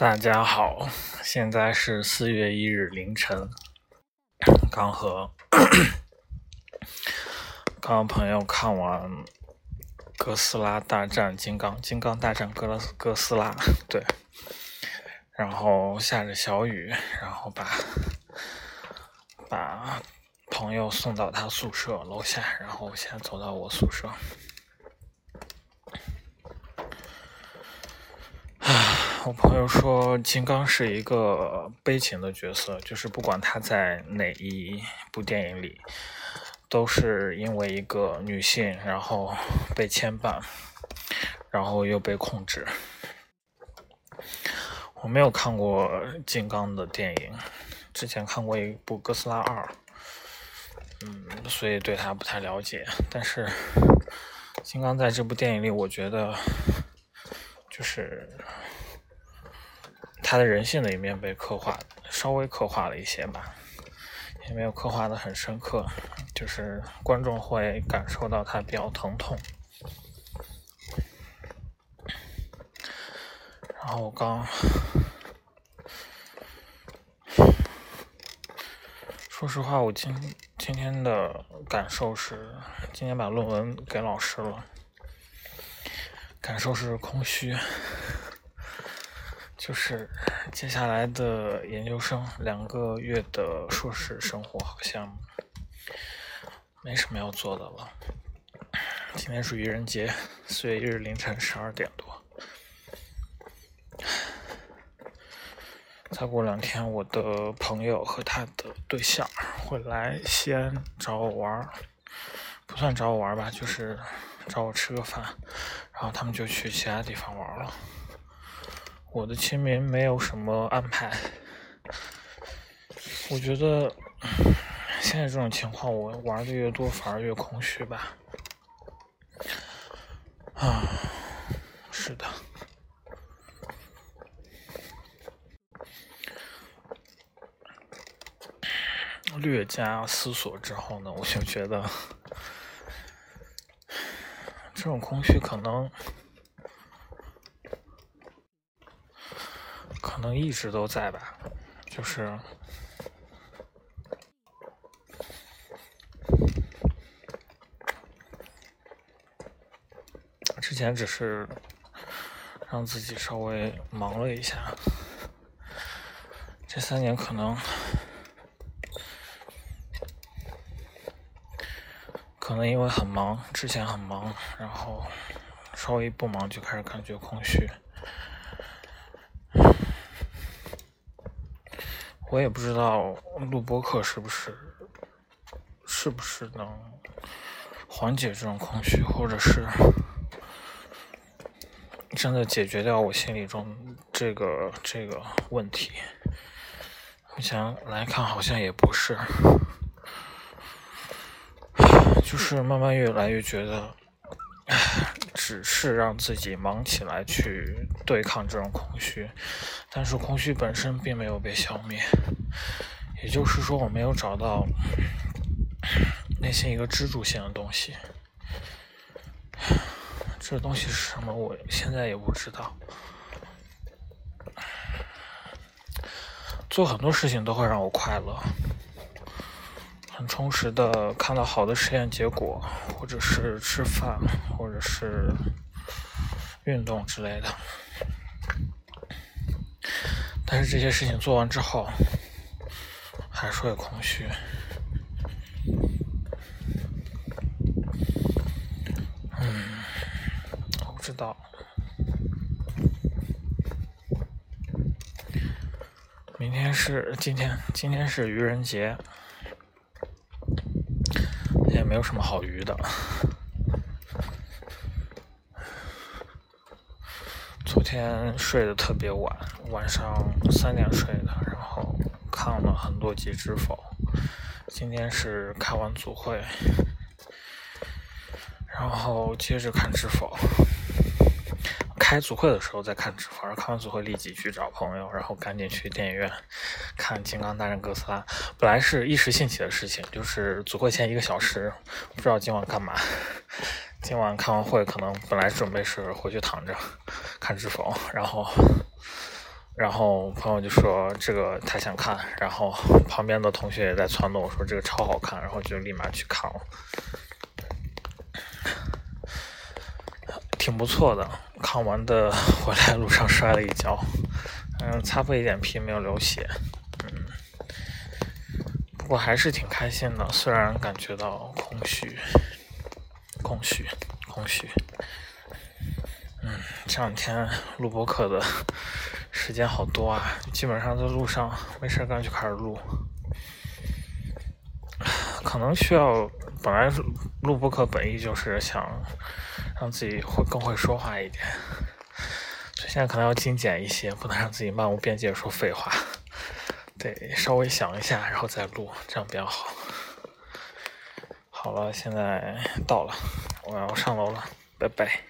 大家好，现在是四月一日凌晨，刚和刚朋友看完《哥斯拉大战金刚》，金刚大战哥拉哥斯拉，对，然后下着小雨，然后把把朋友送到他宿舍楼下，然后现在走到我宿舍。我朋友说，金刚是一个悲情的角色，就是不管他在哪一部电影里，都是因为一个女性，然后被牵绊，然后又被控制。我没有看过金刚的电影，之前看过一部《哥斯拉二》，嗯，所以对他不太了解。但是金刚在这部电影里，我觉得就是。他的人性的一面被刻画，稍微刻画了一些吧，也没有刻画的很深刻，就是观众会感受到他比较疼痛。然后我刚，说实话，我今今天的感受是，今天把论文给老师了，感受是空虚。就是接下来的研究生两个月的硕士生活，好像没什么要做的了。今天是愚人节，四月一日凌晨十二点多。再过两天，我的朋友和他的对象会来西安找我玩不算找我玩吧，就是找我吃个饭，然后他们就去其他地方玩了。我的清明没有什么安排，我觉得现在这种情况，我玩的越多，反而越空虚吧。啊，是的。略加思索之后呢，我就觉得 这种空虚可能。可能一直都在吧，就是之前只是让自己稍微忙了一下，这三年可能可能因为很忙，之前很忙，然后稍微不忙就开始感觉空虚。我也不知道录播课是不是是不是能缓解这种空虚，或者是真的解决掉我心里中这个这个问题。目前来看，好像也不是，就是慢慢越来越觉得。只是让自己忙起来去对抗这种空虚，但是空虚本身并没有被消灭。也就是说，我没有找到内心一个支柱性的东西。这东西是什么？我现在也不知道。做很多事情都会让我快乐。很充实的看到好的实验结果，或者是吃饭，或者是运动之类的。但是这些事情做完之后，还是会空虚。嗯，我不知道。明天是今天，今天是愚人节。也没有什么好鱼的。昨天睡得特别晚，晚上三点睡的，然后看了很多集《知否》。今天是开完组会，然后接着看《知否》。开组会的时候再看《知否》，看完组会立即去找朋友，然后赶紧去电影院看《金刚大战哥斯拉》。本来是一时兴起的事情，就是组会前一个小时，不知道今晚干嘛。今晚看完会，可能本来准备是回去躺着看《知否》，然后然后朋友就说这个他想看，然后旁边的同学也在撺掇我说这个超好看，然后就立马去看了，挺不错的。看完的回来路上摔了一跤，嗯，擦破一点皮，没有流血，嗯，不过还是挺开心的，虽然感觉到空虚，空虚，空虚。嗯，这两天录播课的。时间好多啊，基本上在路上没事干就开始录，可能需要本来录播课本意就是想让自己会更会说话一点，所以现在可能要精简一些，不能让自己漫无边际说废话，得稍微想一下然后再录，这样比较好。好了，现在到了，我要上楼了，拜拜。